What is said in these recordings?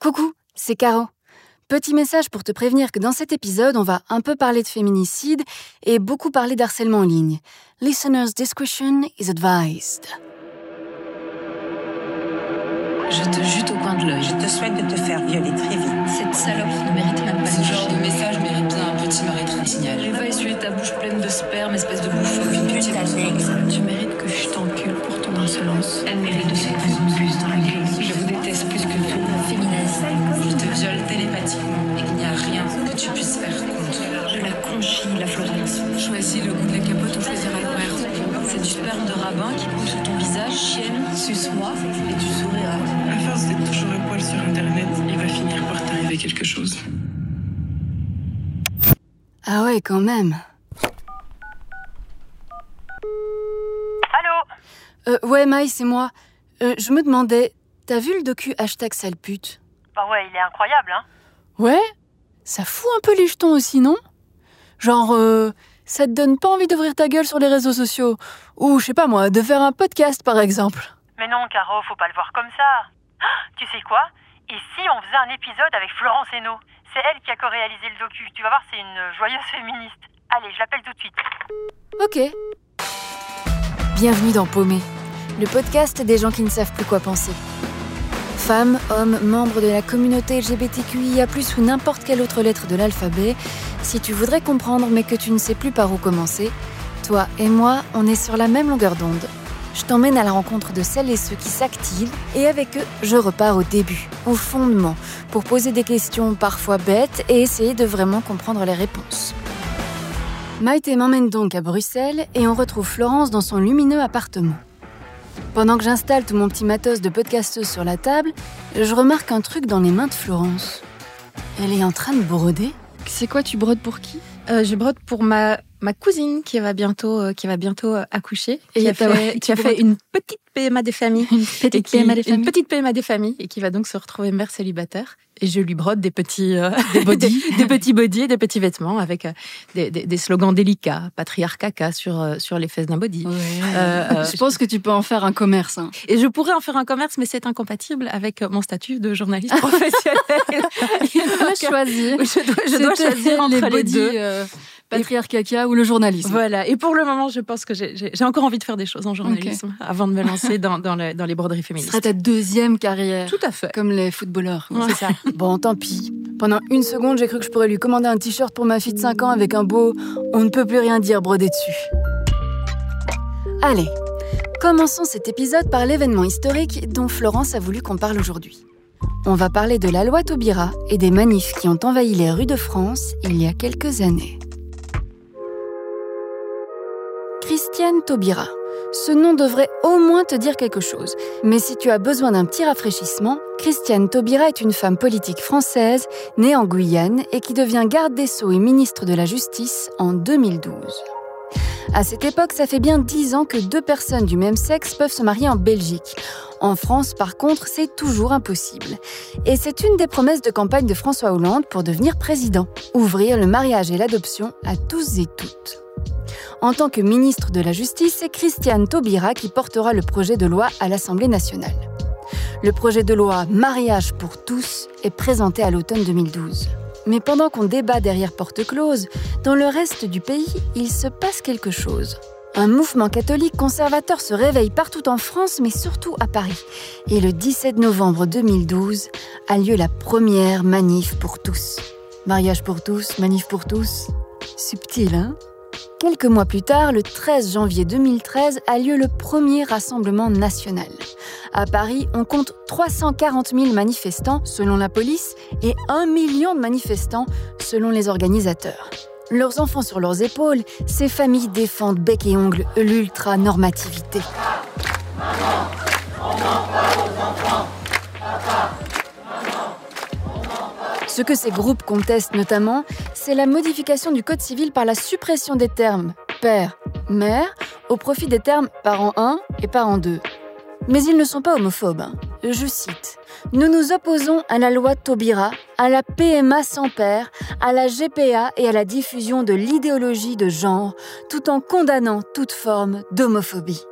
Coucou, c'est Caro. Petit message pour te prévenir que dans cet épisode, on va un peu parler de féminicide et beaucoup parler d'harcèlement en ligne. Listener's discretion is advised. Je te jute au coin de l'œil. Je te souhaite de te faire violer très vite. Cette salope ne mérite même pas Ce genre de message mérite bien un petit arrêt signal. Va essuyer ta bouche pleine de sperme, espèce de bouffe. Une petite Tu mérites que je t'encule pour ton insolence. Elle mérite de se plus en plus dans la grille. Je te viole télépathiquement et qu'il n'y a rien que tu puisses faire contre. Je la conchis, la Florence. Choisis le goût de la capote ou choisir Albert. C'est du sperme de rabbin qui coule sur ton visage, chienne, suce-moi et tu souriras. À force d'être toujours à poil sur Internet, il va finir par t'arriver quelque chose. Ah ouais, quand même. Allô? Euh, ouais, Maï, c'est moi. Euh, je me demandais, t'as vu le docu hashtag sale pute? Bah ouais, il est incroyable, hein Ouais Ça fout un peu les jetons aussi, non? Genre, euh, ça te donne pas envie d'ouvrir ta gueule sur les réseaux sociaux Ou, je sais pas moi, de faire un podcast par exemple Mais non, Caro, faut pas le voir comme ça. Ah, tu sais quoi? Et si on faisait un épisode avec Florence Hainaut C'est elle qui a co-réalisé le docu. Tu vas voir, c'est une joyeuse féministe. Allez, je l'appelle tout de suite. Ok. Bienvenue dans Paumé, le podcast des gens qui ne savent plus quoi penser. Femmes, hommes, membres de la communauté LGBTQIA, ou n'importe quelle autre lettre de l'alphabet, si tu voudrais comprendre mais que tu ne sais plus par où commencer, toi et moi, on est sur la même longueur d'onde. Je t'emmène à la rencontre de celles et ceux qui s'activent et avec eux, je repars au début, au fondement, pour poser des questions parfois bêtes et essayer de vraiment comprendre les réponses. Maïté m'emmène donc à Bruxelles et on retrouve Florence dans son lumineux appartement. Pendant que j'installe tout mon petit matos de podcasteuse sur la table, je remarque un truc dans les mains de Florence. Elle est en train de broder. C'est quoi, tu brodes pour qui? Euh, je brode pour ma, ma cousine qui va bientôt, euh, qui va bientôt euh, accoucher, Et qui a fait, tu qui a fait brodes- une petite PMA des familles. Une et petite qui- PMA des Une familles. petite PMA des familles et qui va donc se retrouver mère célibataire. Et je lui brode des petits, euh, Des bodys. des, des petits bodys et des petits vêtements avec euh, des, des- des slogans délicats, patriarcat sur, euh, sur les fesses d'un body. Euh, euh, je pense que tu peux en faire un commerce. hein. Et je pourrais en faire un commerce, mais c'est incompatible avec mon statut de journaliste professionnelle. Tu dois choisir. je dois, je choisir entre les, deux. Patriarcat ou le journalisme. Voilà. Et pour le moment, je pense que j'ai- encore envie de faire des choses en journalisme avant de me lancer dans, dans, le- dans les broderies Ce féministes. serait ta deuxième carrière. Tout à fait. Comme les footballeurs. C'est ça. Bon, tant pis. Pendant une seconde, j'ai cru que je pourrais lui commander un t-shirt pour ma fille de 5 ans avec un beau On ne peut plus rien dire brodé dessus. Allez, commençons cet épisode par l'événement historique dont Florence a voulu qu'on parle aujourd'hui. On va parler de la loi Taubira et des manifs qui ont envahi les rues de France il y a quelques années. Christiane Taubira. Ce nom devrait au moins te dire quelque chose. Mais si tu as besoin d'un petit rafraîchissement, Christiane Taubira est une femme politique française née en Guyane et qui devient garde des Sceaux et ministre de la Justice en 2012. À cette époque, ça fait bien dix ans que deux personnes du même sexe peuvent se marier en Belgique. En France, par contre, c'est toujours impossible. Et c'est une des promesses de campagne de François Hollande pour devenir président. Ouvrir le mariage et l'adoption à tous et toutes. En tant que ministre de la Justice, c'est Christiane Taubira qui portera le projet de loi à l'Assemblée nationale. Le projet de loi Mariage pour tous est présenté à l'automne 2012. Mais pendant qu'on débat derrière porte close, dans le reste du pays, il se passe quelque chose. Un mouvement catholique conservateur se réveille partout en France, mais surtout à Paris. Et le 17 novembre 2012 a lieu la première manif pour tous. Mariage pour tous, manif pour tous. Subtil, hein? Quelques mois plus tard, le 13 janvier 2013, a lieu le premier rassemblement national. À Paris, on compte 340 000 manifestants selon la police et 1 million de manifestants selon les organisateurs. Leurs enfants sur leurs épaules, ces familles défendent bec et ongle l'ultra-normativité. Ce que ces groupes contestent notamment, c'est la modification du Code civil par la suppression des termes père, mère au profit des termes parent 1 et parent 2. Mais ils ne sont pas homophobes. hein. Je cite Nous nous opposons à la loi Taubira, à la PMA sans père, à la GPA et à la diffusion de l'idéologie de genre, tout en condamnant toute forme d'homophobie.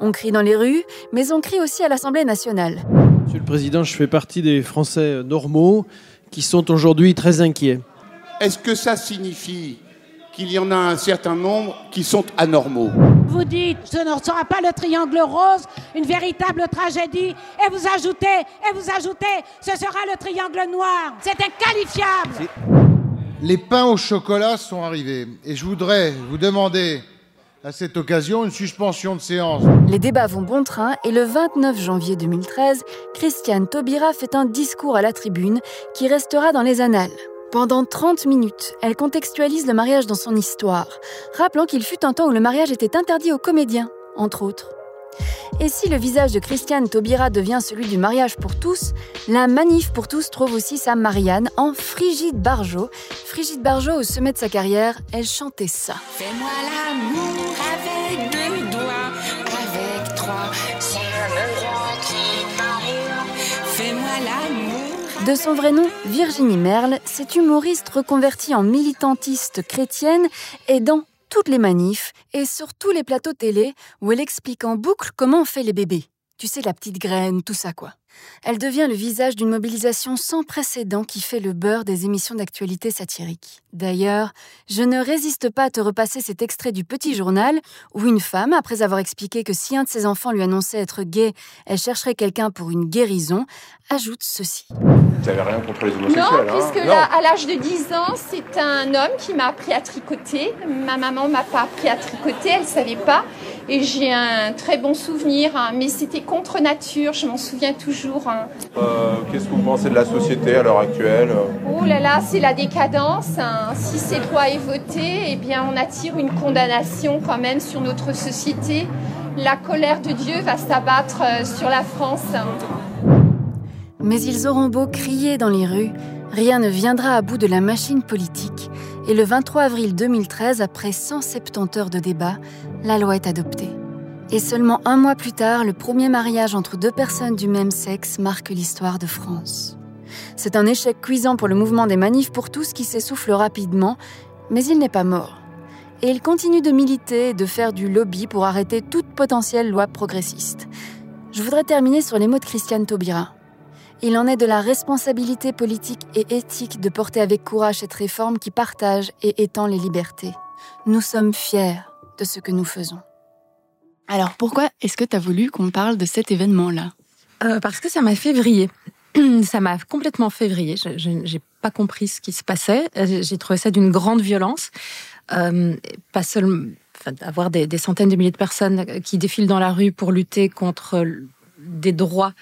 On crie dans les rues, mais on crie aussi à l'Assemblée nationale. Monsieur le Président, je fais partie des Français normaux qui sont aujourd'hui très inquiets. Est-ce que ça signifie qu'il y en a un certain nombre qui sont anormaux Vous dites, ce ne sera pas le triangle rose, une véritable tragédie, et vous ajoutez, et vous ajoutez, ce sera le triangle noir. C'est inqualifiable. Les pains au chocolat sont arrivés, et je voudrais vous demander à cette occasion une suspension de séance. Les débats vont bon train et le 29 janvier 2013, Christiane Taubira fait un discours à la tribune qui restera dans les annales. Pendant 30 minutes, elle contextualise le mariage dans son histoire, rappelant qu'il fut un temps où le mariage était interdit aux comédiens, entre autres. Et si le visage de Christiane Taubira devient celui du mariage pour tous, la Manif pour tous trouve aussi sa Marianne en Frigide Barjot. Frigide Barjot, au sommet de sa carrière, elle chantait ça. Fais-moi l'amour avec deux doigts, avec trois, c'est Fais-moi l'amour. De son vrai nom, Virginie Merle, cette humoriste reconvertie en militantiste chrétienne est dans toutes les manifs et sur tous les plateaux télé où elle explique en boucle comment on fait les bébés. Tu sais, la petite graine, tout ça quoi. Elle devient le visage d'une mobilisation sans précédent qui fait le beurre des émissions d'actualité satirique. D'ailleurs, je ne résiste pas à te repasser cet extrait du Petit Journal où une femme, après avoir expliqué que si un de ses enfants lui annonçait être gay, elle chercherait quelqu'un pour une guérison, ajoute ceci. Vous n'avez rien contre les homosexuels Non, hein puisque là, à l'âge de 10 ans, c'est un homme qui m'a appris à tricoter. Ma maman m'a pas appris à tricoter, elle savait pas. Et j'ai un très bon souvenir, hein, mais c'était contre nature, je m'en souviens toujours. hein. Euh, Qu'est-ce que vous pensez de la société à l'heure actuelle Oh là là, c'est la décadence. hein. Si cette loi est votée, eh bien, on attire une condamnation quand même sur notre société. La colère de Dieu va s'abattre euh, sur la France. hein. Mais ils auront beau crier dans les rues, rien ne viendra à bout de la machine politique. Et le 23 avril 2013, après 170 heures de débat, la loi est adoptée. Et seulement un mois plus tard, le premier mariage entre deux personnes du même sexe marque l'histoire de France. C'est un échec cuisant pour le mouvement des manifs pour tous qui s'essouffle rapidement, mais il n'est pas mort. Et il continue de militer et de faire du lobby pour arrêter toute potentielle loi progressiste. Je voudrais terminer sur les mots de Christiane Taubira. Il en est de la responsabilité politique et éthique de porter avec courage cette réforme qui partage et étend les libertés. Nous sommes fiers de ce que nous faisons. Alors pourquoi est-ce que tu as voulu qu'on parle de cet événement-là? Euh, Parce que ça m'a fait vriller. Ça m'a complètement fait vriller. Je n'ai pas compris ce qui se passait. Euh, J'ai trouvé ça d'une grande violence. Euh, pas seulement enfin, avoir des, des centaines de milliers de personnes qui défilent dans la rue pour lutter contre des droits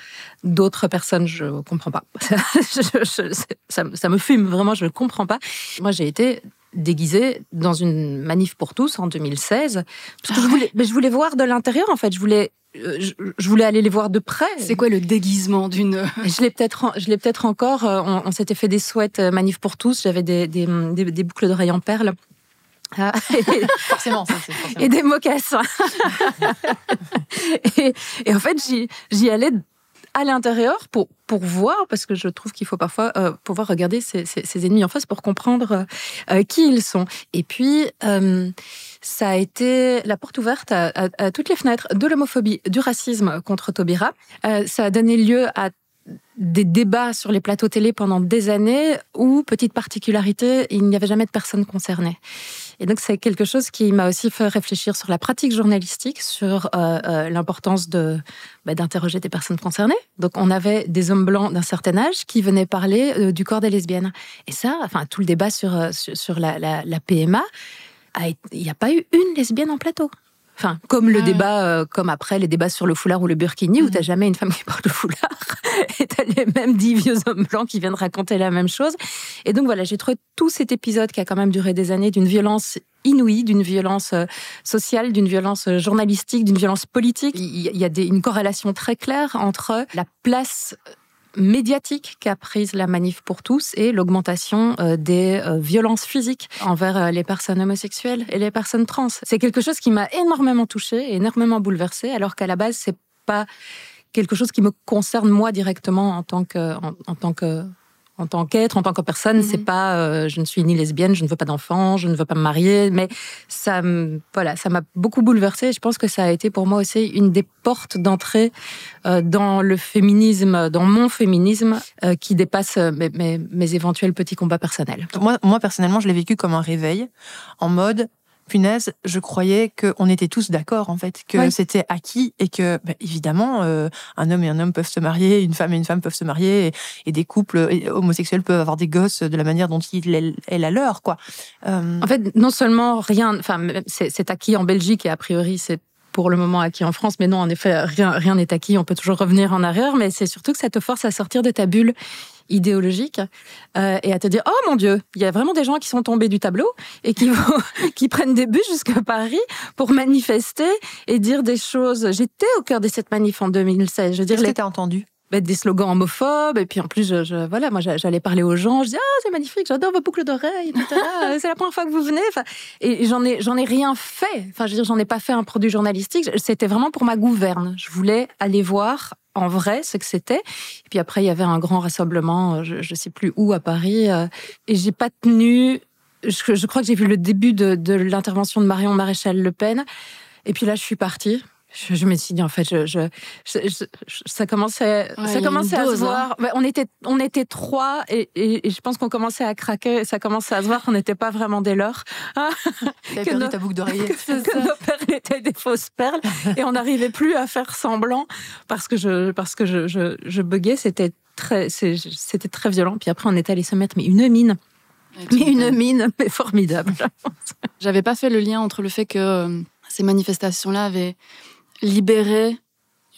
d'autres personnes, je comprends pas. Je- je- ça, ça me fume vraiment, je ne comprends pas. Moi, j'ai été déguisée dans une manif pour tous en 2016 parce que je voulais, mais je voulais voir de l'intérieur en fait. Je voulais, euh, je, je voulais aller les voir de près. C'est quoi le déguisement d'une Je l'ai peut-être, en- je l'ai peut-être encore. euh, On, on s'était fait des souhaits euh, manif pour tous. J'avais des, des, des, des boucles d'oreilles en perles. Ah, et- Forcément, ça c'est forcément. et des mocassins. et, et en fait, j'y, allais à l'intérieur pour, pour voir, parce que je trouve qu'il faut parfois euh, pouvoir regarder ses, ses- ses ennemis en face pour comprendre euh, qui ils sont. Et puis, euh, ça a été la porte ouverte à, à- à toutes les fenêtres de l'homophobie, du racisme contre Taubira. Euh, ça a donné lieu à des débats sur les plateaux télé pendant des années où, petite particularité, il n'y avait jamais de personnes concernées. Et donc, c'est quelque chose qui m'a aussi fait réfléchir sur la pratique journalistique, sur euh, euh, l'importance de bah, d'interroger des personnes concernées. Donc, on avait des hommes blancs d'un certain âge qui venaient parler euh, du corps des lesbiennes. Et ça, enfin, tout le débat sur, sur, la, PMA, il n'y a pas eu une lesbienne en plateau. Enfin, comme le débat, euh, comme après les débats sur le foulard ou le burkini, où t'as jamais une femme qui porte le foulard, et t'as les mêmes dix vieux hommes blancs qui viennent raconter la même chose. Et donc voilà, j'ai trouvé tout cet épisode qui a quand même duré des années d'une violence inouïe, d'une violence euh, sociale, d'une violence euh, journalistique, d'une violence politique. Il y- a des- une corrélation très claire entre la place médiatique qu'a prise la manif pour tous et l'augmentation euh, des euh, violences physiques envers euh, les personnes homosexuelles et les personnes trans. C'est quelque chose qui m'a énormément touchée, énormément bouleversée, alors qu'à la base c'est pas quelque chose qui me concerne moi directement en tant que en, en tant que en tant qu'être, en tant que personne. Mhm. C'est pas, euh, je ne suis ni lesbienne, je ne veux pas d'enfant, je ne veux pas me marier. Mais ça, me- voilà, ça m'a beaucoup bouleversée. Je pense que ça a été pour moi aussi une des portes d'entrée euh, dans le féminisme, dans mon féminisme, euh, qui dépasse euh, mes, mes- mes éventuels petits combats personnels. Moi, moi personnellement, je l'ai vécu comme un réveil, en mode punaise, je croyais qu'on était tous d'accord en fait, que Oui. c'était acquis et que bah, évidemment euh, un homme et un homme peuvent se marier, une femme et une femme peuvent se marier et, et des couples euh, homosexuels peuvent avoir des gosses de la manière dont il est, la leur quoi. Euh, En fait, non seulement rien, enfin, c'est acquis en Belgique et a priori c'est pour le moment acquis en France, mais non, en effet, rien rien n'est acquis. On peut toujours revenir en arrière, mais c'est surtout que ça te force à sortir de ta bulle idéologique euh, et à te dire oh mon dieu il y a vraiment des gens qui sont tombés du tableau et qui vont qui prennent des bus jusqu'à Paris pour manifester et dire des choses. J'étais au cœur de cette manif en 2016 je veux dire Qu'est-ce les- que t'as entendu? Bah, des slogans homophobes et puis en plus je, je- voilà moi j'a- j'allais parler aux gens je dis ah c'est magnifique j'adore vos boucles d'oreilles. Euh, c'est la première fois que vous venez enfin, et j'en ai j'en ai rien fait. Enfin je veux dire j'en ai pas fait un produit journalistique c'était vraiment pour ma gouverne. Je voulais aller voir en vrai ce que c'était. Et puis après il y avait un grand rassemblement euh, je, je sais plus où à Paris euh, et j'ai pas tenu je, je crois que j'ai vu le début de, de l'intervention de Marion Maréchal Le Pen. Et puis là je suis partie je, je me suis dit en fait, je, je, je- je- je- ça commençait, Ouais, ça commençait à se hein. voir. On était, on était trois et, et- et je pense qu'on commençait à craquer. et Ça commençait à se voir qu'on n'était pas vraiment des leurs. Ah, que perdu nos- ta boucle d'oreiller. que, que nos perles étaient des fausses perles et on n'arrivait plus à faire semblant parce que je, parce que je, je, je buguais. C'était très, c'était très violent. Puis après, on est allé se mettre mais une mine. Mais une mine, mais formidable. J'avais pas fait le lien entre le fait que euh, ces manifestations-là avaient libéré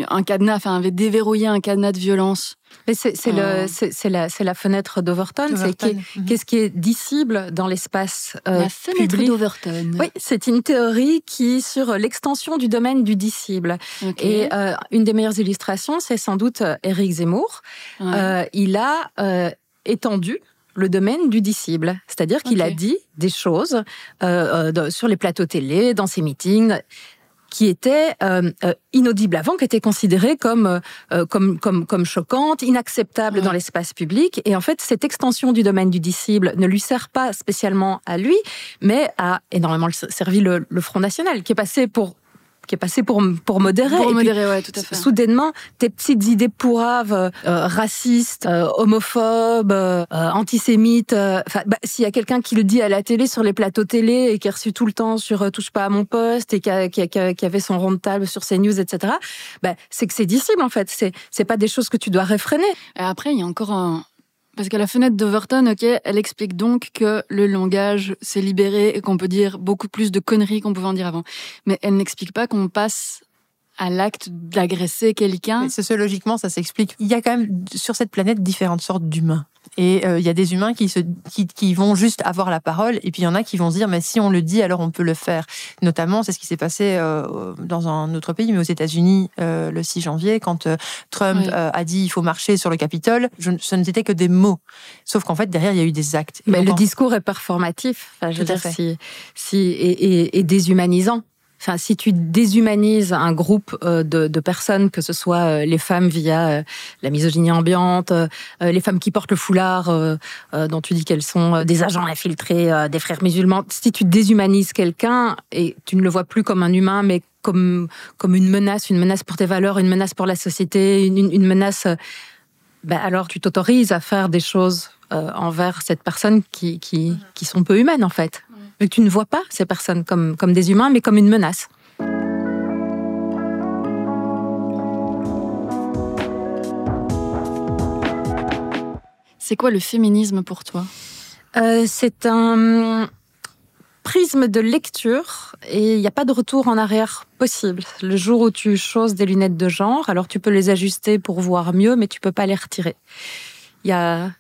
un cadenas, enfin avaient déverrouillé un cadenas de violence. Mais c'est Euh, la la fenêtre d'Overton. C'est qu'est-ce qui est dissible dans l'espace euh, La fenêtre d'Overton. Oui, c'est une théorie qui sur l'extension du domaine du dissible. Et euh, une des meilleures illustrations, c'est sans doute euh, Éric Zemmour. Ouais. Euh, il a euh, étendu le domaine du dissible, c'est-à-dire qu'il a dit des choses sur les plateaux télé, dans ses meetings qui étaient euh, euh, inaudibles avant, qui étaient considérées comme, euh, euh, comme, comme, comme choquantes, inacceptables dans l'espace public. Et en fait, cette extension du domaine du dissible ne lui sert pas spécialement à lui, mais a énormément servi le, le Front National, qui est passé pour qui est passé pour, pour modérer. Pour Et puis, modérer, ouais, tout à fait. Soudainement, tes petites idées pourraves, euh, racistes, euh, homophobes, euh, antisémites, enfin, bah, s'il y a quelqu'un qui le dit à la télé, sur les plateaux télé, et qui est reçu tout le temps sur Touche pas à mon poste, et qui, a- qui, a- qui a- qui avait son rond de table sur CNews, etc., bah, c'est que c'est dissible, en fait. C'est, c'est pas des choses que tu dois réfréner. Et après, il y a encore un. Parce que la fenêtre d'Overton, ok, elle explique donc que le langage s'est libéré et qu'on peut dire beaucoup plus de conneries qu'on pouvait en dire avant. Mais elle n'explique pas qu'on passe à l'acte d'agresser quelqu'un. Sociologiquement, ça s'explique. Il y a quand même sur cette planète différentes sortes d'humains. Et euh, il y a des humains qui, se, qui, qui vont juste avoir la parole, et puis il y en a qui vont se dire, mais si on le dit, alors on peut le faire. Notamment, c'est ce qui s'est passé euh, dans un autre pays, mais aux États-Unis, euh, le 6 janvier, quand euh, Trump Oui. euh, a dit il faut marcher sur le Capitole, je, ce n'était que des mots. Sauf qu'en fait, derrière, il y a eu des actes. Mais le en- discours est performatif. Enfin, je veux Tout à dire, fait. si, si, et, et- et déshumanisant. Si tu déshumanises un groupe euh, de, personnes, que ce soit euh, les femmes via euh, la misogynie ambiante, les femmes qui portent le foulard, dont tu dis qu'elles sont des agents infiltrés, des frères musulmans, si tu déshumanises quelqu'un et tu ne le vois plus comme un humain, mais comme, comme une menace, une menace pour tes valeurs, une menace pour la société, une, menace, ben alors tu t'autorises à faire des choses envers cette personne qui, qui, qui sont peu humaines en fait. Mais tu ne vois pas ces personnes comme, comme des humains, mais comme une menace. C'est quoi le féminisme pour toi? Euh, c'est un prisme de lecture et il n'y a pas de retour en arrière possible. Le jour où tu choses des lunettes de genre, alors tu peux les ajuster pour voir mieux, mais tu peux pas les retirer. Il y a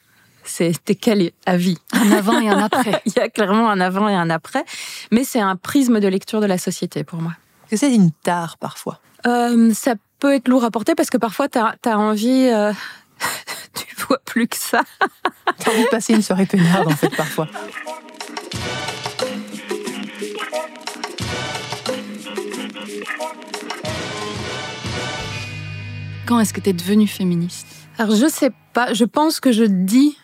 c'est t'es calé à vie. Un avant et un après. Il y a clairement un avant et un après, mais c'est un prisme de lecture de la société pour moi. que c'est une tare parfois. Euh, ça peut être lourd à porter parce que parfois tu as, envie, euh, tu vois plus que ça. T'as envie de passer une soirée peinarde en fait parfois. Quand est-ce que tu es devenue féministe? Alors je sais pas, je pense que je dis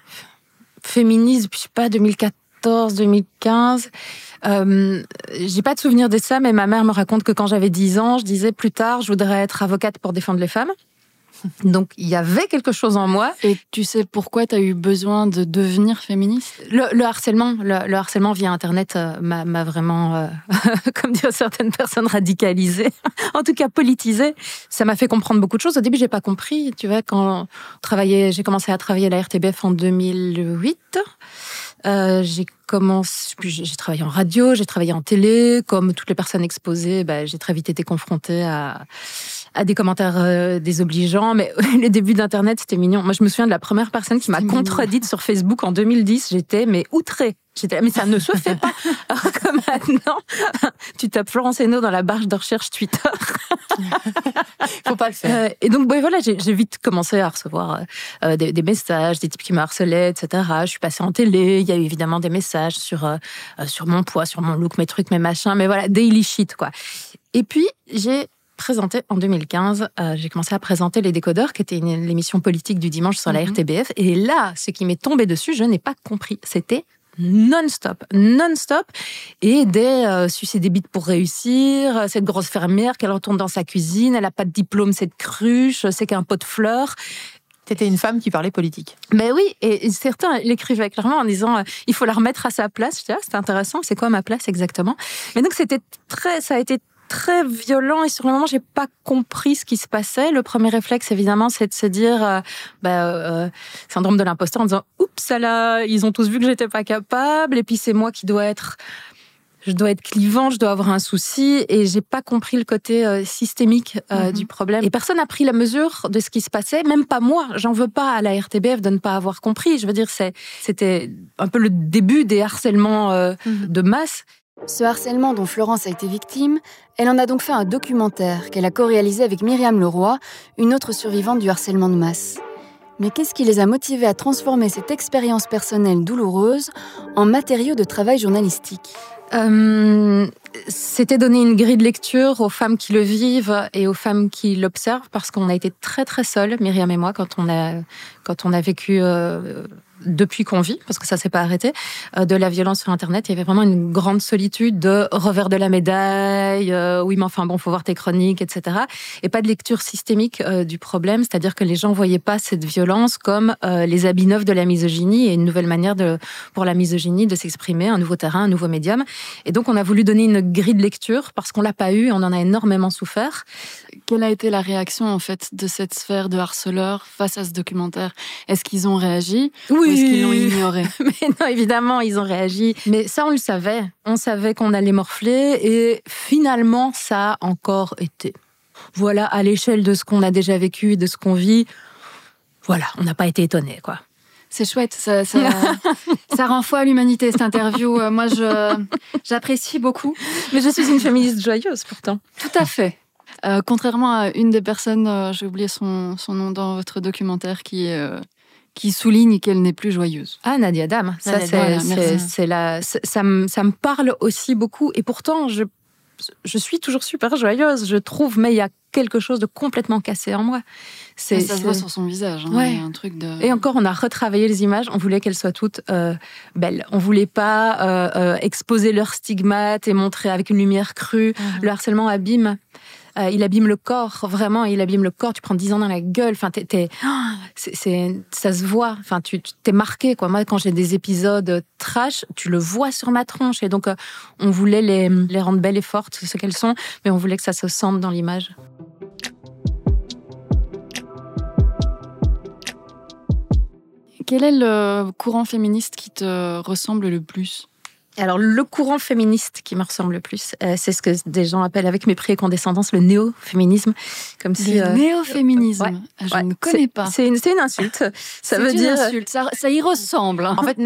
féminisme, je sais pas, 2014, 2015. Euh, j'ai pas de souvenir de ça, mais ma mère me raconte que quand j'avais 10 ans, je disais plus tard, je voudrais être avocate pour défendre les femmes. Donc il y avait quelque chose en moi. Et tu sais pourquoi tu as eu besoin de devenir féministe? Le, le, harcèlement, le, le, harcèlement via Internet euh, m'a vraiment, euh, comme disent certaines personnes, radicalisé, en tout cas politisé. Ça m'a fait comprendre beaucoup de choses. Au début, j'ai pas compris. Tu vois, quand j'ai commencé à travailler à la RTBF en 2008. Euh, j'ai j'ai travaillé en radio, j'ai travaillé en télé, comme toutes les personnes exposées, bah, j'ai très vite été confrontée à à des commentaires euh, désobligeants. Mais les débuts d'Internet, c'était mignon. Moi, je me souviens de la première personne qui m'a contredite sur Facebook en 2010. J'étais, mais outrée. Mais ça ne se fait pas. Alors que maintenant, tu tapes Florence Hainaut dans la barre de recherche Twitter. Faut pas le faire. Euh, et donc, bon, voilà, j'ai vite commencé à recevoir euh, des, des, messages, des types qui me harcelaient, etc. Je suis passée en télé. Il y a eu évidemment des messages sur, euh, sur mon poids, sur mon look, mes trucs, mes machins. Mais voilà, daily shit, quoi. Et puis, j'ai présenté en 2015. Euh, j'ai commencé à présenter Les Décodeurs, qui était l'émission politique du dimanche sur la RTBF. Et là, ce qui m'est tombé dessus, je n'ai pas compris. C'était non-stop, non-stop, et des euh, sucer des bites pour réussir, cette grosse fermière qu'elle retourne dans sa cuisine, elle n'a pas de diplôme, cette cruche, c'est qu'un pot de fleurs. C'était une femme qui parlait politique. Mais oui, et certains l'écrivaient clairement en disant euh, il faut la remettre à sa place. Je ah, c'est intéressant, c'est quoi ma place exactement? Mais donc c'était très, ça a été très violent et sur le moment j'ai pas compris ce qui se passait. Le premier réflexe évidemment c'est de se dire euh, bah, euh, syndrome de l'imposteur en disant oups là ils ont tous vu que j'étais pas capable et puis c'est moi qui dois être je dois être clivant, je dois avoir un souci et j'ai pas compris le côté euh, systémique euh, du problème. Et personne n'a pris la mesure de ce qui se passait, même pas moi. J'en veux pas à la RTBF de ne pas avoir compris. Je veux dire, c'était un peu le début des harcèlements euh, de masse. Ce harcèlement dont Florence a été victime, elle en a donc fait un documentaire qu'elle a co-réalisé avec Myriam Leroy, une autre survivante du harcèlement de masse. Mais qu'est-ce qui les a motivés à transformer cette expérience personnelle douloureuse en matériau de travail journalistique? Euh, C'était donner une grille de lecture aux femmes qui le vivent et aux femmes qui l'observent parce qu'on a été très très seuls, Myriam et moi, quand on a, quand on a vécu... Euh, depuis qu'on vit, parce que ça s'est pas arrêté, euh, de la violence sur Internet. Il y avait vraiment une grande solitude de revers de la médaille, euh, oui, mais enfin bon, faut voir tes chroniques, etc. Et pas de lecture systémique euh, du problème, c'est-à-dire que les gens voyaient pas cette violence comme les habits neufs de la misogynie et une nouvelle manière de, pour la misogynie de s'exprimer, un nouveau terrain, un nouveau médium. Et donc, on a voulu donner une grille de lecture parce qu'on l'a pas eu, on en a énormément souffert. Quelle a été la réaction, en fait, de cette sphère de harceleurs face à ce documentaire? Est-ce qu'ils ont réagi? Oui, est-ce qu'ils l'ont ignoré Mais non, évidemment, ils ont réagi. Mais ça, on le savait. On savait qu'on allait morfler et finalement, ça a encore été. Voilà, à l'échelle de ce qu'on a déjà vécu et de ce qu'on vit, voilà, on n'a pas été étonnés, quoi. C'est chouette, ça, ça, ça, rend foi à l'humanité cette interview. Euh, moi, je j'apprécie beaucoup. Mais je suis une féministe joyeuse pourtant. Tout à fait. Euh, contrairement à une des personnes, euh, j'ai oublié son, son, nom dans votre documentaire, qui euh, qui souligne qu'elle n'est plus joyeuse. Ah, Nadia Dame, ça, c'est, la, ça, me, ça me parle aussi beaucoup. Et pourtant, je, je suis toujours super joyeuse, je trouve, mais il y a quelque chose de complètement cassé en moi. C'est, ça se voit sur son visage. Hein, ouais. un truc de... Et encore, on a retravaillé les images. On voulait qu'elles soient toutes euh, belles. On voulait pas euh, euh, exposer leurs stigmates et montrer avec une lumière crue. Mhm. Le harcèlement abîme. Euh, il abîme le corps, vraiment, il abîme le corps. Tu prends 10 ans dans la gueule. Enfin, t'es, c'est, ça se voit. Enfin, tu, t'es marqué, quoi. Moi, quand j'ai des épisodes trash, tu le vois sur ma tronche. Et donc, euh, on voulait les, les rendre belles et fortes, ce qu'elles sont, mais on voulait que ça se sente dans l'image. Quel est le courant féministe qui te ressemble le plus? Alors, le courant féministe qui me ressemble le plus, euh, c'est ce que des gens appellent avec mépris et condescendance le néo-féminisme. Comme si, le euh, néo-féminisme ah, Je ne connais pas. C'est une, une, insulte. Ça veut une dire. Insulte. Ça, ça, y ressemble. En fait,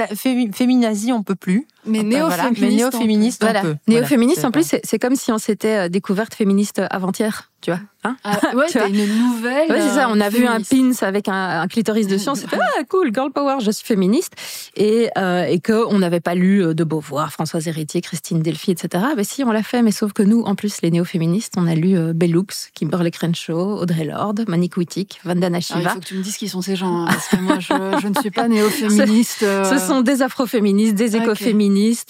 féminazie, on peut plus. Mais voilà. néo-féministe. Voilà. peut. Néo-féministe, Voilà, en plus, c'est comme si on s'était euh, découverte féministe avant-hier, tu vois. Hein Ah, ouais, Tu vois. une nouvelle. Ouais, c'est ça. On a vu un pins avec un, un clitoris dessus. On s'est fait ah cool, girl power, je suis féministe. Et euh, et que on n'avait pas lu euh, de Beauvoir, Françoise Héritier, Christine Delphi, etc. Mais si on l'a fait, mais sauf que nous, en plus, les néo-féministes, on a lu euh, Bell Hooks, Kimberly Crenshaw, Audrey Lorde, Monique Wittig, Vandana il Shiva. faut que tu me dises qui sont ces gens, hein, parce que moi, je, je ne suis pas néo-féministe. euh, Ce sont des afroféministes, des Ok.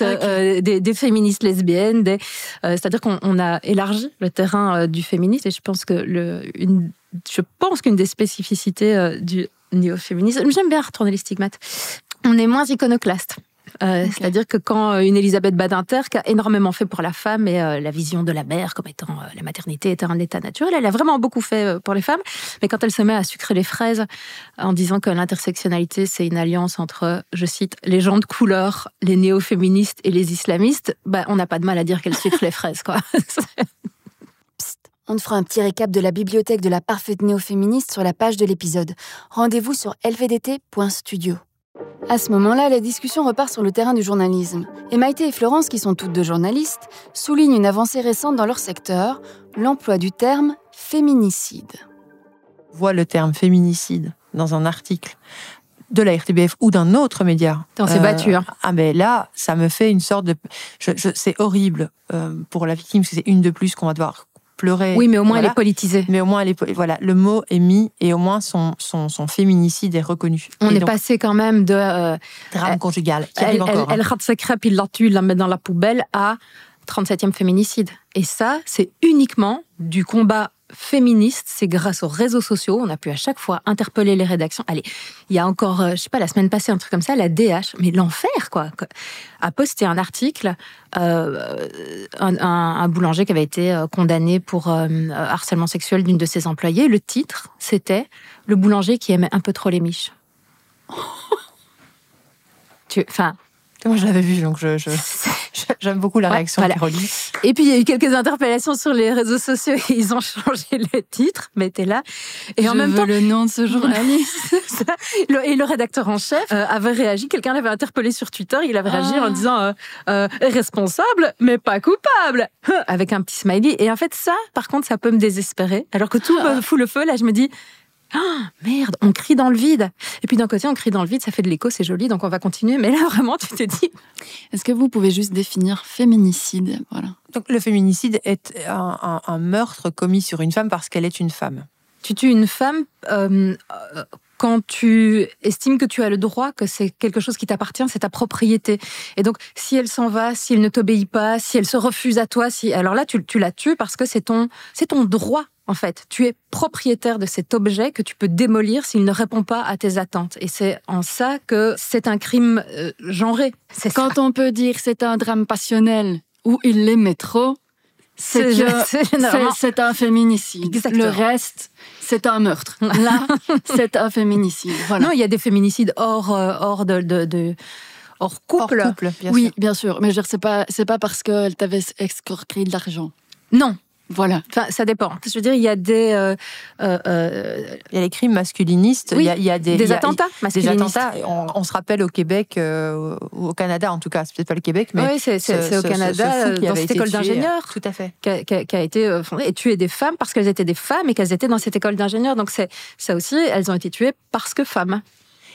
Euh, des, des féministes lesbiennes. des- euh, C'est-à-dire qu'on on a élargi le terrain euh, du féminisme et je pense que le, une, je pense qu'une des spécificités du néo-féminisme, j'aime bien retourner les stigmates, on est moins iconoclaste. Euh, C'est-à-dire que quand euh, une Elisabeth Badinter, qui a énormément fait pour la femme et euh, la vision de la mère comme étant euh, la maternité était un état naturel, elle a vraiment beaucoup fait pour les femmes. Mais quand elle se met à sucrer les fraises en disant que l'intersectionnalité c'est une alliance entre, je cite, les gens de couleur, les néo-féministes et les islamistes, bah, on n'a pas de mal à dire qu'elle sucre les fraises, quoi. On te fera un petit récap de la bibliothèque de la parfaite néo-féministe sur la page de l'épisode. Rendez-vous sur lvdt.studio. À ce moment-là, la discussion repart sur le terrain du journalisme. Et Maïté et Florence, qui sont toutes deux journalistes, soulignent une avancée récente dans leur secteur, l'emploi du terme féminicide. voit le terme féminicide dans un article de la RTBF ou d'un autre média. On s'est battu, hein. Ah mais là, ça me fait une sorte de... Je, je- c'est horrible euh, pour la victime, parce que c'est une de plus qu'on va devoir Oui, mais au moins elle est politisée. Mais au moins, elle est... Voilà, le mot est mis et au moins son, son, son féminicide est reconnu. On Et est donc, passé quand même de... euh, Drame conjugal, qui elle, arrive elle- encore. hein. elle rate sa crêpe, il la tue, il la met dans la poubelle, à 37e féminicide. Et ça, c'est uniquement du combat féministe. C'est grâce aux réseaux sociaux. On a pu à chaque fois interpeller les rédactions. Allez, il y a encore, euh, je sais pas, la semaine passée, un truc comme ça, la DH, mais l'enfer, quoi, a posté un article, euh, un, boulanger qui avait été euh, condamné pour harcèlement sexuel d'une de ses employées. Le titre, c'était Le boulanger qui aimait un peu trop les miches. Tu, enfin, Moi, je l'avais vu, donc je, je- j'aime beaucoup la Ouais, réaction voilà. qui relie. Et puis il y a eu quelques interpellations sur les réseaux sociaux et ils ont changé le titre, mais t'es là. Et en même veux temps, le nom de ce journaliste. Et le rédacteur en chef euh, avait réagi. Quelqu'un l'avait interpellé sur Twitter. Il avait réagi Ah. en disant euh, euh, responsable, mais pas coupable, avec un petit smiley. Et en fait, ça, par contre, ça peut me désespérer. Alors que tout me fout le feu. Là, je me dis. Ah, merde, on crie dans le vide. Et puis d'un côté, on crie dans le vide, ça fait de l'écho, c'est joli, donc on va continuer. Mais là, vraiment, tu t'es dit, Est-ce que vous pouvez juste définir féminicide Voilà. Donc, le féminicide est un, un- un meurtre commis sur une femme parce qu'elle est une femme. tu tues une femme euh, euh, quand tu estimes que tu as le droit, que c'est quelque chose qui t'appartient, c'est ta propriété. Et donc, si elle s'en va, si elle ne t'obéit pas, si elle se refuse à toi, si alors là, tu, tu la tues parce que c'est ton, c'est ton droit. En fait, tu es propriétaire de cet objet que tu peux démolir s'il ne répond pas à tes attentes. Et c'est en ça que c'est un crime euh, genré. C'est ça. Quand on peut dire c'est un drame passionnel où il l'aimait trop, c'est que un féminicide. Exactement. Le reste, c'est un meurtre. Là, c'est un féminicide. Voilà. Non, il y a des féminicides hors, euh, hors de, de, de- hors couple. Hors couple, bien oui, sûr. bien sûr. Mais je veux dire, c'est pas, c'est pas parce qu'elle t'avait escroqué de l'argent. Non, Voilà. Enfin, ça dépend. Je veux dire, il y a des, euh, euh, euh, Il y a les crimes masculinistes, Oui, il, y a, il y a des, des a- attentats Des masculinistes. attentats. On, on se rappelle au Québec, euh, ou au Canada en tout cas, c'est peut-être pas le Québec, mais oui, c'est ce- au ce- Canada, ce fou qui dans cette été école tué, d'ingénieurs, Tout à fait. qui a, qui a- qui a été fondée, et tuer des femmes parce qu'elles étaient des femmes et qu'elles étaient dans cette école d'ingénieurs. Donc c'est ça aussi, elles ont été tuées parce que femmes.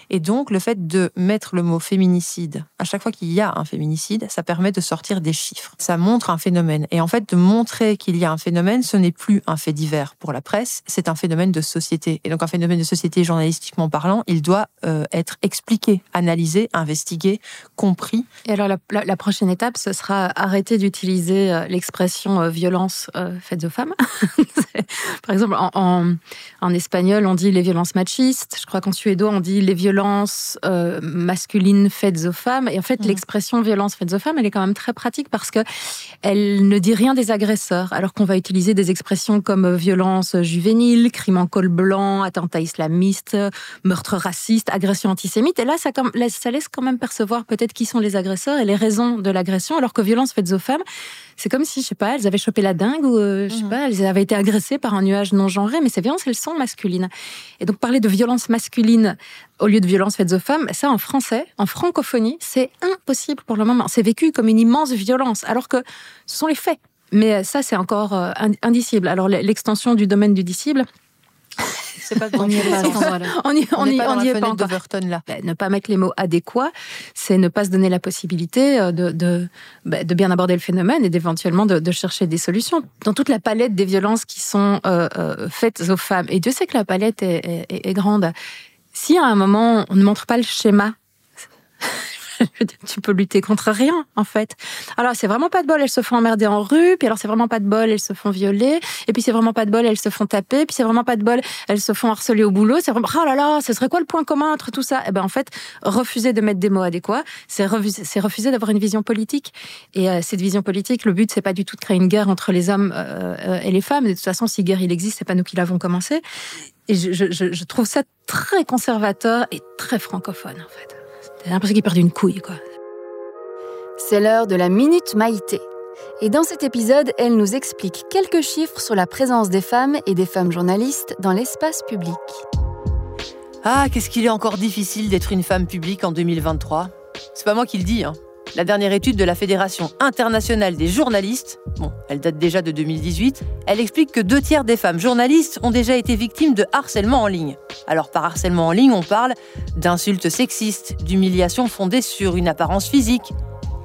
Et donc, le fait de mettre le mot féminicide, à chaque fois qu'il y a un féminicide, ça permet de sortir des chiffres. Ça montre un phénomène. Et en fait, de montrer qu'il y a un phénomène, ce n'est plus un fait divers pour la presse, c'est un phénomène de société. Et donc, un phénomène de société journalistiquement parlant, il doit euh, être expliqué, analysé, investigué, compris. Et alors la, prochaine étape, ce sera arrêter d'utiliser euh, l'expression euh, violence euh, faite aux femmes. Par exemple, en, en, en espagnol, on dit les violences machistes. Je crois qu'en suédois, on dit les violences euh, masculines faites aux femmes. Et en fait, Mhm. l'expression violence faites aux femmes, elle est quand même très pratique parce que elle ne dit rien des agresseurs, alors qu'on va utiliser des expressions comme euh, violence juvénile, crime en col blanc, attentat islamiste, meurtre raciste, agression antisémite. Et là, ça, comme- là, ça laisse quand même percevoir peut-être qui sont les agresseurs et les raisons de l'agression, alors que violence faites aux femmes, c'est comme si, je sais pas, elles avaient chopé la dingue ou, euh, je sais Mhm. pas, elles avaient été agressées par un nuage non genré, mais ces violences, elles sont masculines. Et donc, parler de violence masculine au lieu de violences faites aux femmes, ça en français, en francophonie, c'est impossible pour le moment. C'est vécu comme une immense violence, alors que ce sont les faits. Mais ça, c'est encore euh, indicible. Alors l'extension du domaine du disciple, c'est pas on n'y est pas. On n'y on y, pas, on y est pas encore. là. Ben, ne pas mettre les mots adéquats, c'est ne pas se donner la possibilité euh, de, de, ben, de bien aborder le phénomène et d'éventuellement de, de, chercher des solutions. Dans toute la palette des violences qui sont euh, euh, faites aux femmes, et Dieu sait que la palette est, est, est grande, si à un moment on ne montre pas le schéma tu peux lutter contre rien, en fait. Alors, c'est vraiment pas de bol, elles se font emmerder en rue, puis alors c'est vraiment pas de bol, elles se font violer, et puis c'est vraiment pas de bol, elles se font taper, puis c'est vraiment pas de bol, elles se font harceler au boulot. C'est vraiment, oh là là, ce serait quoi le point commun entre tout ça? Eh ben, en fait, refuser de mettre des mots adéquats, c'est refuser, refuser d'avoir une vision politique. Et euh, cette vision politique, le but, c'est pas du tout de créer une guerre entre les hommes euh, et les femmes. De toute façon, si guerre il existe, c'est pas nous qui l'avons commencé. Et je, je, je trouve ça très conservateur et très francophone, en fait. T'as l'impression qu'il perd une couille, quoi. C'est l'heure de la Minute Maïté. Et dans cet épisode, elle nous explique quelques chiffres sur la présence des femmes et des femmes journalistes dans l'espace public. Ah, qu'est-ce qu'il est encore difficile d'être une femme publique en 2023 C'est pas moi qui le dis, hein. La dernière étude de la Fédération internationale des journalistes, elle date déjà de 2018, elle explique que deux tiers des femmes journalistes ont déjà été victimes de harcèlement en ligne. Alors par harcèlement en ligne, on parle d'insultes sexistes, d'humiliations fondées sur une apparence physique,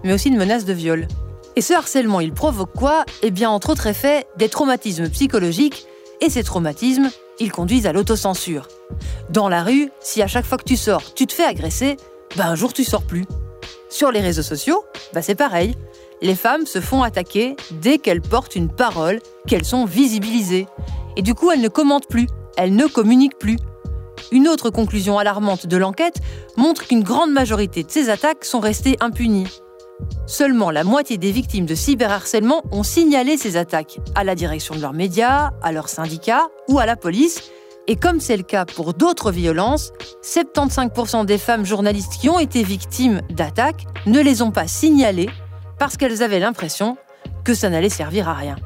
mais aussi de menaces de viol. Et ce harcèlement, il provoque quoi? Eh bien, entre autres effets, des traumatismes psychologiques, et ces traumatismes, ils conduisent à l'autocensure. Dans la rue, si à chaque fois que tu sors, tu te fais agresser, ben un jour tu sors plus. Sur les réseaux sociaux, bah c'est pareil. Les femmes se font attaquer dès qu'elles portent une parole, qu'elles sont visibilisées. Et du coup, elles ne commentent plus, elles ne communiquent plus. Une autre conclusion alarmante de l'enquête montre qu'une grande majorité de ces attaques sont restées impunies. Seulement la moitié des victimes de cyberharcèlement ont signalé ces attaques à la direction de leurs médias, à leurs syndicats ou à la police, et comme c'est le cas pour d'autres violences, 75% des femmes journalistes qui ont été victimes d'attaques ne les ont pas signalées parce qu'elles avaient l'impression que ça n'allait servir à rien.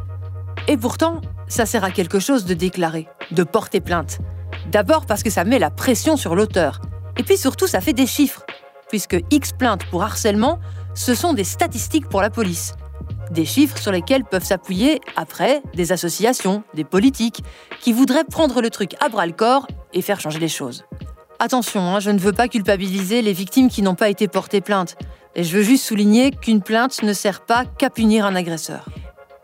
Et pourtant, ça sert à quelque chose de déclarer, de porter plainte. D'abord parce que ça met la pression sur l'auteur. Et puis surtout, ça fait des chiffres, puisque X plaintes pour harcèlement, ce sont des statistiques pour la police. Des chiffres sur lesquels peuvent s'appuyer après des associations, des politiques, qui voudraient prendre le truc à bras le corps et faire changer les choses. Attention, hein, je ne veux pas culpabiliser les victimes qui n'ont pas été portées plainte. Et je veux juste souligner qu'une plainte ne sert pas qu'à punir un agresseur.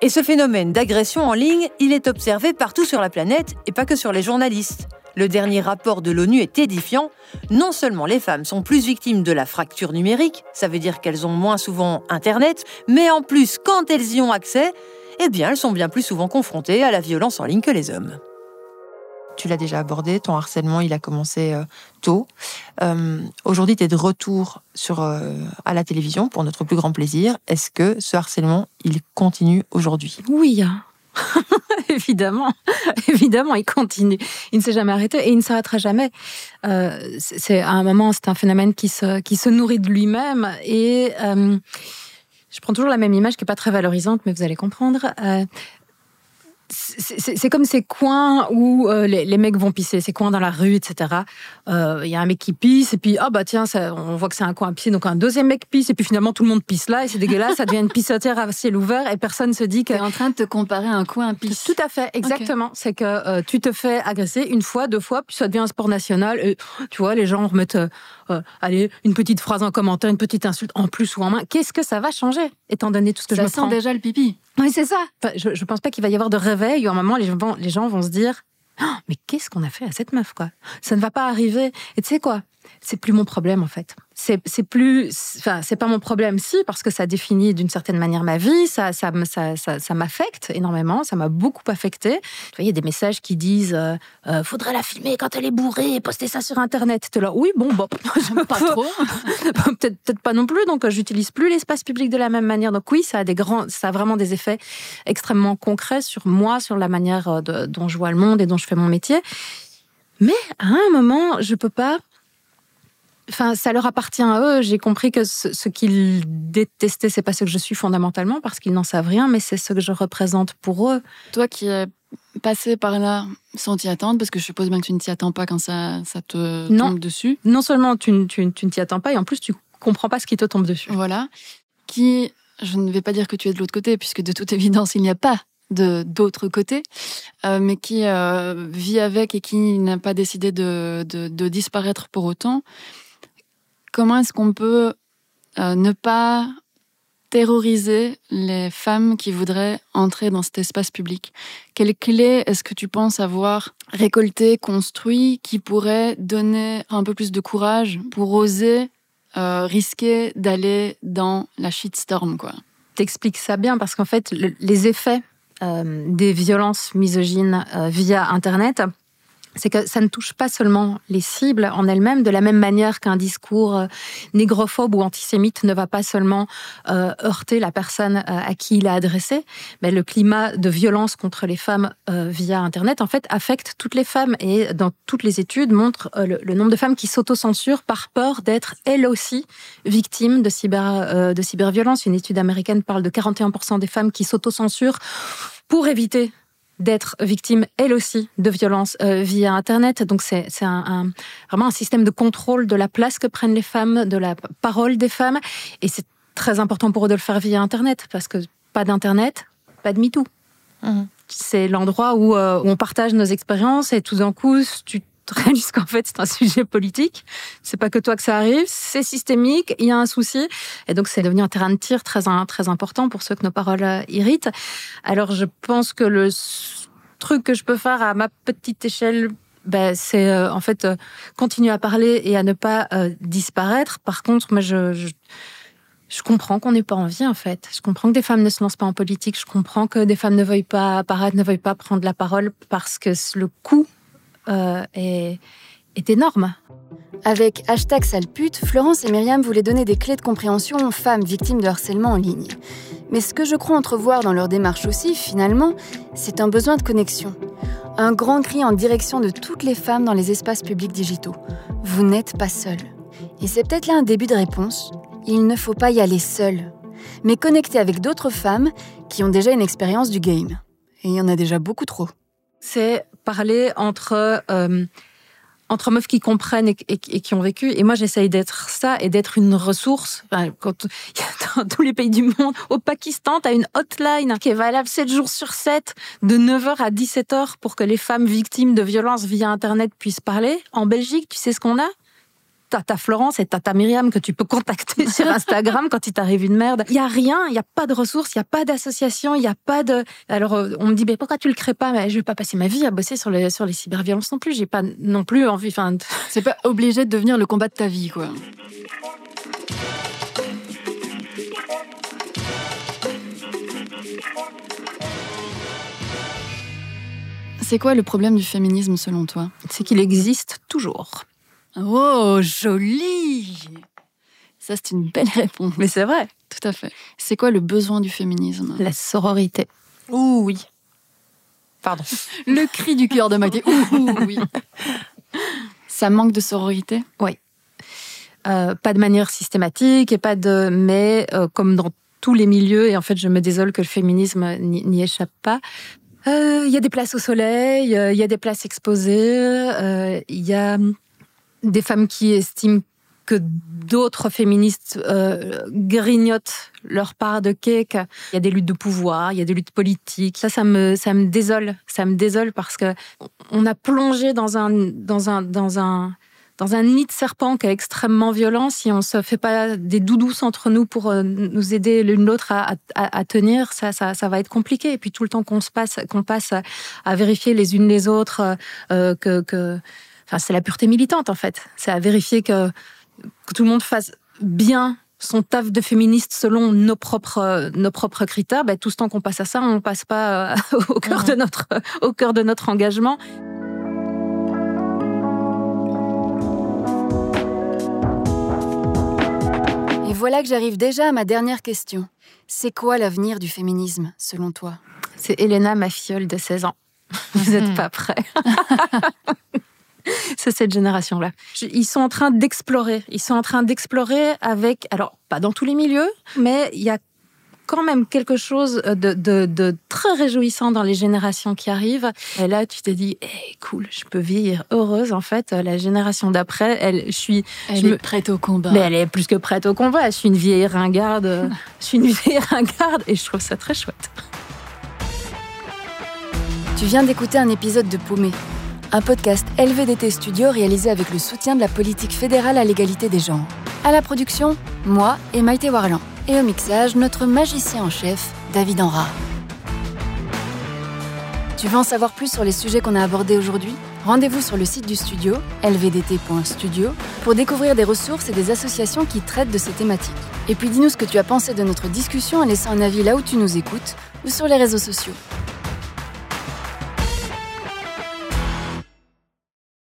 Et ce phénomène d'agression en ligne, il est observé partout sur la planète et pas que sur les journalistes. Le dernier rapport de l'ONU est édifiant. Non seulement les femmes sont plus victimes de la fracture numérique, ça veut dire qu'elles ont moins souvent Internet, mais en plus, quand elles y ont accès, eh bien, elles sont bien plus souvent confrontées à la violence en ligne que les hommes. Tu l'as déjà abordé, ton harcèlement, il a commencé euh, tôt. Euh, aujourd'hui, tu es de retour sur, euh, à la télévision pour notre plus grand plaisir. Est-ce que ce harcèlement, il continue aujourd'hui? Oui, hein. évidemment, évidemment, il continue. Il ne s'est jamais arrêté et il ne s'arrêtera jamais. Euh, c'est à un moment, c'est un phénomène qui se qui se nourrit de lui-même et euh, je prends toujours la même image qui est pas très valorisante, mais vous allez comprendre. Euh, c'est comme ces coins où euh, les, mecs vont pisser, ces coins dans la rue, etc. Il euh, y a un mec qui pisse, et puis, ah bah tiens, ça, on voit que c'est un coin à pisser, donc un deuxième mec pisse, et puis finalement tout le monde pisse là, et c'est dégueulasse, ça devient une pissotière à ciel ouvert, et personne se dit que. T'es en train de te comparer un coin à pisse. Tout à fait, exactement. C'est que euh, tu te fais agresser une fois, deux fois, puis ça devient un sport national, et tu vois, les gens remettent allez, une petite phrase en commentaire, une petite insulte en plus ou en main. Qu'est-ce que ça va changer, étant donné tout ce que ça je me sent déjà le pipi. Oui, c'est ça. je ne pense pas qu'il va y avoir de réveil où à un moment, les gens, les gens vont se dire oh, Mais qu'est-ce qu'on a fait à cette meuf, quoi? Ça ne va pas arriver. Et tu sais quoi? C'est plus mon problème, en fait c'est plus enfin c'est pas mon problème si parce que ça définit d'une certaine manière ma vie ça ça ça, ça, m'affecte énormément ça m'a beaucoup affecté tu vois il y a des messages qui disent euh, euh, faudrait la filmer quand elle est bourrée et poster ça sur internet. Es là oui bon bon j'aime pas trop. Peut-être peut-être pas non plus donc j'utilise plus l'espace public de la même manière. Donc oui ça a des grands ça a vraiment des effets extrêmement concrets sur moi sur la manière euh, dont je vois le monde et dont je fais mon métier. Mais à un moment je peux pas Enfin, ça leur appartient à eux. J'ai compris que ce, ce qu'ils détestaient, c'est pas ce que je suis fondamentalement, parce qu'ils n'en savent rien, mais c'est ce que je représente pour eux. Toi qui es passé par là sans t'y attendre, parce que je suppose bien que tu ne t'y attends pas quand ça, ça te Non. tombe dessus. Non seulement tu, ne- tu, tu ne t'y attends pas, et en plus tu comprends pas ce qui te tombe dessus. Voilà. Qui, je ne vais pas dire que tu es de l'autre côté, puisque de toute évidence, il n'y a pas de d'autre côté, euh, mais qui euh, vit avec et qui n'a pas décidé de, de, de disparaître pour autant. Comment est-ce qu'on peut euh, ne pas terroriser les femmes qui voudraient entrer dans cet espace public? Quelles clés est-ce que tu penses avoir récoltées, construit, qui pourraient donner un peu plus de courage pour oser euh, risquer d'aller dans la shitstorm, quoi? T'expliques ça bien parce qu'en fait, le- les effets euh, des violences misogynes via Internet, c'est que ça ne touche pas seulement les cibles en elles-mêmes, de la même manière qu'un discours euh, négrophobe ou antisémite ne va pas seulement euh, heurter la personne euh, à qui il est adressé, mais le climat de violence contre les femmes euh, via Internet, en fait, affecte toutes les femmes. Et dans toutes les études, montre euh, le, nombre de femmes qui s'autocensurent par peur d'être elles aussi victimes de, cyber, de cyberviolence. Une étude américaine parle de 41% des femmes qui s'autocensurent pour éviter d'être victimes, elles aussi, de violences euh, via Internet. Donc c'est un, un- vraiment un système de contrôle de la place que prennent les femmes, de la parole des femmes. Et c'est très important pour eux de le faire via Internet, parce que pas d'Internet, pas de MeToo. C'est l'endroit où, euh, où on partage nos expériences et tout d'un coup, tu te réalises qu'en fait, c'est un sujet politique. C'est pas que toi que ça arrive, c'est systémique, il y a un souci. Et donc, c'est devenu un terrain de tir très, très important pour ceux que nos paroles euh, irritent. Alors, je pense que le truc que je peux faire à ma petite échelle, ben, c'est euh, en fait euh, continuer à parler et à ne pas disparaître. Par contre, moi, je comprends qu'on n'ait pas envie, en fait. Je comprends que des femmes ne se lancent pas en politique. Je comprends que des femmes ne veuillent pas apparaître, ne veuillent pas prendre la parole parce que le coût euh, est, énorme. Avec hashtag salpute, Florence et Myriam voulaient donner des clés de compréhension aux femmes victimes de harcèlement en ligne. Mais ce que je crois entrevoir dans leur démarche aussi, finalement, c'est un besoin de connexion. Un grand cri en direction de toutes les femmes dans les espaces publics digitaux. Vous n'êtes pas seules. Et c'est peut-être là un début de réponse. Il ne faut pas y aller seul, mais connecter avec d'autres femmes qui ont déjà une expérience du game. Et il y en a déjà beaucoup trop. c'est parler entre euh, entre meufs qui comprennent et, qui ont vécu. Et moi, j'essaye d'être ça et d'être une ressource. Dans tous les pays du monde, au Pakistan, tu as une hotline qui est valable 7 jours sur 7, de 9h à 17h, pour que les femmes victimes de violences via Internet puissent parler. En Belgique, tu sais ce qu'on a? T'as ta Florence et t'as ta Myriam que tu peux contacter sur Instagram quand il t'arrive une merde. Il y a rien, il y a pas de ressources, il y a pas d'association, il y a pas de. Alors euh, on me dit mais pourquoi tu le crées pas? Mais je vais pas passer ma vie à bosser sur les sur les cyberviolences non plus. J'ai pas non plus envie. Enfin, C'est pas obligé de devenir le combat de ta vie, quoi. C'est quoi le problème du féminisme selon toi? C'est qu'il existe toujours. Oh, joli Ça, c'est une belle réponse. Mais c'est vrai. Tout à fait. C'est quoi le besoin du féminisme? La sororité. Ouh oui. Pardon. Le cri du cœur de Maggie. Ouh, oui. Ça manque de sororité? Oui. Euh, pas de manière systématique et pas de. Mais euh, comme dans tous les milieux, et en fait, je me désole que le féminisme n'y n'y échappe pas. Euh, Il y a des places au soleil, euh, il y a des places exposées, euh, il y a des femmes qui estiment que d'autres féministes euh, grignotent leur part de cake. Il y a des luttes de pouvoir, il y a des luttes politiques. Ça, ça me, ça me désole. Ça me désole parce que on a plongé dans un, dans un, dans un, dans un nid de serpent qui est extrêmement violent. Si on se fait pas des doudous entre nous pour euh, nous aider l'une l'autre à, tenir, ça, ça, ça va être compliqué. Et puis tout le temps qu'on se passe, qu'on passe à, vérifier les unes les autres euh, que, enfin, c'est la pureté militante en fait. C'est à vérifier que, que tout le monde fasse bien son taf de féministe selon nos propres nos propres critères. Ben, tout ce temps qu'on passe à ça, on passe pas euh, au cœur de notre au cœur de notre engagement. Et voilà que j'arrive déjà à ma dernière question. C'est quoi l'avenir du féminisme, selon toi? C'est Elena, ma fiole de 16 ans. Vous n'êtes pas prêts. c'est cette génération-là. Ils sont en train d'explorer. Ils sont en train d'explorer avec, alors pas dans tous les milieux, mais il y a quand même quelque chose de, de, de très réjouissant dans les générations qui arrivent. Et là, tu t'es dit, hey, cool, je peux vieillir heureuse. En fait, la génération d'après, elle, je suis, Elle je est me- prête au combat. mais elle est plus que prête au combat. Je suis une vieille ringarde. je suis une vieille ringarde et je trouve ça très chouette. Tu viens d'écouter un épisode de Paumé, un podcast LVDT Studio réalisé avec le soutien de la politique fédérale à l'égalité des genres. À la production, moi et Maïté Warlan. Et au mixage, notre magicien en chef, David Enra. Tu veux en savoir plus sur les sujets qu'on a abordés aujourd'hui? Rendez-vous sur le site du studio, lvdt.studio, pour découvrir des ressources et des associations qui traitent de ces thématiques. Et puis dis-nous ce que tu as pensé de notre discussion en laissant un avis là où tu nous écoutes ou sur les réseaux sociaux.